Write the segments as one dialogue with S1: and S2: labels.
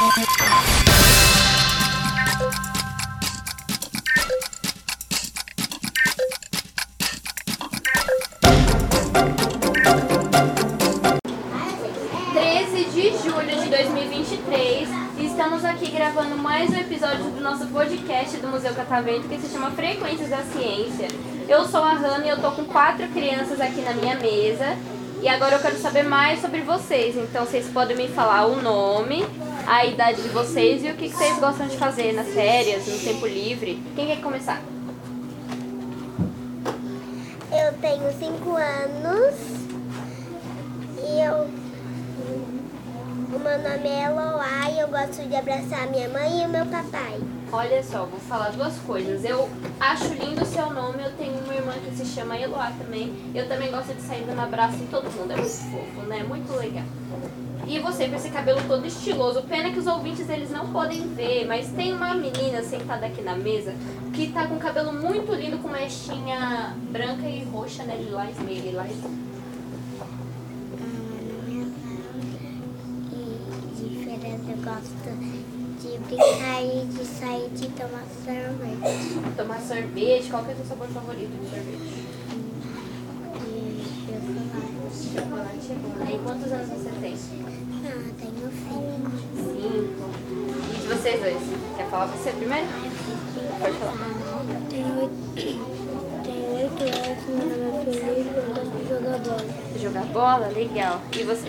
S1: de julho de 2023 e estamos aqui gravando mais um episódio do nosso podcast do Museu Catavento que se chama Frequências da Ciência. Eu sou a Hanna e eu tô com quatro crianças aqui na minha mesa e agora eu quero saber mais sobre vocês. Então vocês podem me falar o nome, a idade de vocês e o que vocês gostam de fazer nas férias, no tempo livre. Quem quer começar?
S2: Eu tenho cinco anos e eu o meu nome é Eloá e eu gosto de abraçar minha mãe e o meu papai.
S1: Olha só, vou falar duas coisas. Eu acho lindo o seu nome, eu tenho uma irmã que se chama Eloá também. Eu também gosto de sair dando abraço em todo mundo, é muito fofo, né? Muito legal. E você com esse cabelo todo estiloso. Pena que os ouvintes eles não podem ver, mas tem uma menina sentada aqui na mesa que tá com cabelo muito lindo com mechinha branca e roxa, né? Lilás, meio lilás.
S2: Gosto de brincar e de sair de tomar sorvete.
S1: Tomar sorvete? Qual que é o seu sabor favorito de sorvete?
S2: De chocolate.
S1: Chocolate é bom. E quantos anos você tem?
S2: Ah, tenho cinco.
S1: Cinco. E de vocês dois? Quer falar você primeiro? Pode falar.
S2: Tenho oito, tenho oito anos, meu nome é Felipe, eu gosto de jogar bola.
S1: Jogar bola? Legal. E você?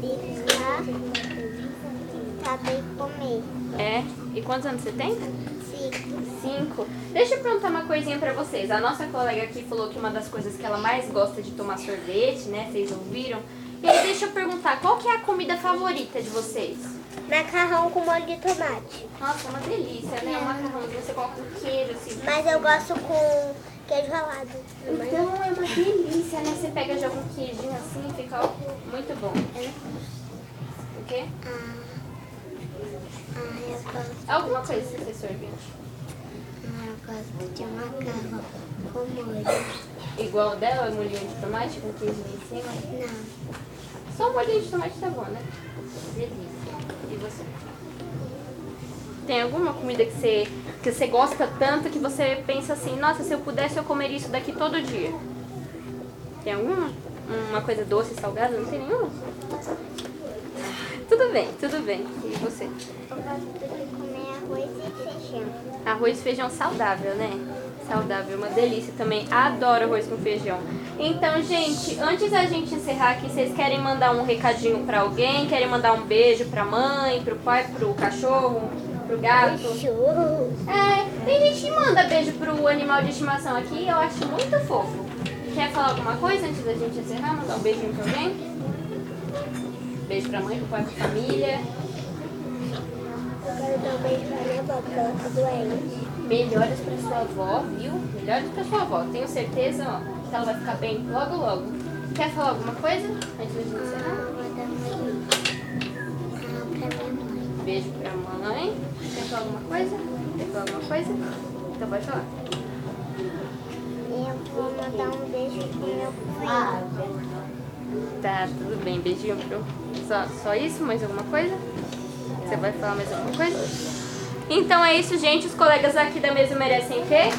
S2: Brincar, saber comer.
S1: É? E quantos anos você tem?
S2: Cinco.
S1: Cinco. Deixa eu perguntar uma coisinha pra vocês. A nossa colega aqui falou que uma das coisas que ela mais gosta de tomar sorvete, né? Vocês ouviram? E aí deixa eu perguntar, qual que é a comida favorita de vocês?
S2: Macarrão com molho de tomate.
S1: Nossa, uma delícia, né? O macarrãozinho você coloca um queijo assim.
S2: Mas eu gosto com queijo ralado.
S1: Então é uma delícia, né? Você pega joga um queijinho assim, fica muito bom. O quê?
S2: Ah, ah, eu gosto,
S1: Alguma coisa que você sorvete?
S2: ah, eu gosto de macarrão com molho.
S1: Igual o dela, molhinho de tomate com queijinho em cima?
S2: Não.
S1: Só um molhinho de tomate tá bom, né? Delícia. E você? Tem alguma comida que você, que você gosta tanto que você pensa assim, nossa, se eu pudesse eu comeria isso daqui todo dia? Tem alguma? Uma coisa doce, salgada? Não tem nenhuma? Tudo bem, tudo bem. E você?
S2: Eu gosto de comer arroz e feijão.
S1: Arroz e feijão saudável, né? Saudável, uma delícia também. Adoro arroz com feijão. Então, gente, antes da gente encerrar aqui, vocês querem mandar um recadinho pra alguém? Querem mandar um beijo pra mãe, pro pai, pro cachorro, pro gato?
S2: Cachorro.
S1: É, tem gente que manda beijo pro animal de estimação aqui, eu acho muito fofo. Quer falar alguma coisa antes da gente encerrar? Mandar um beijinho pra alguém? Beijo pra mãe, pro pai, pra família.
S2: Eu quero dar um beijo pra minha avó, porque ela tá doente.
S1: Melhoras pra sua avó, viu? Melhoras pra sua avó. Tenho certeza, ó, que ela vai ficar bem logo, logo. Quer falar alguma coisa antes da gente
S2: Ah,
S1: encerrar?
S2: eu vou dar um ah, pra minha mãe.
S1: Beijo pra mãe. Quer falar alguma coisa? Quer falar alguma coisa? Então pode falar.
S2: Eu vou mandar um beijo pro meu filho.
S1: Tá, tudo bem. Beijinho pro. Só, só isso? Mais alguma coisa? Você vai falar mais alguma coisa? Então é isso, gente. Os colegas aqui da mesa merecem o quê?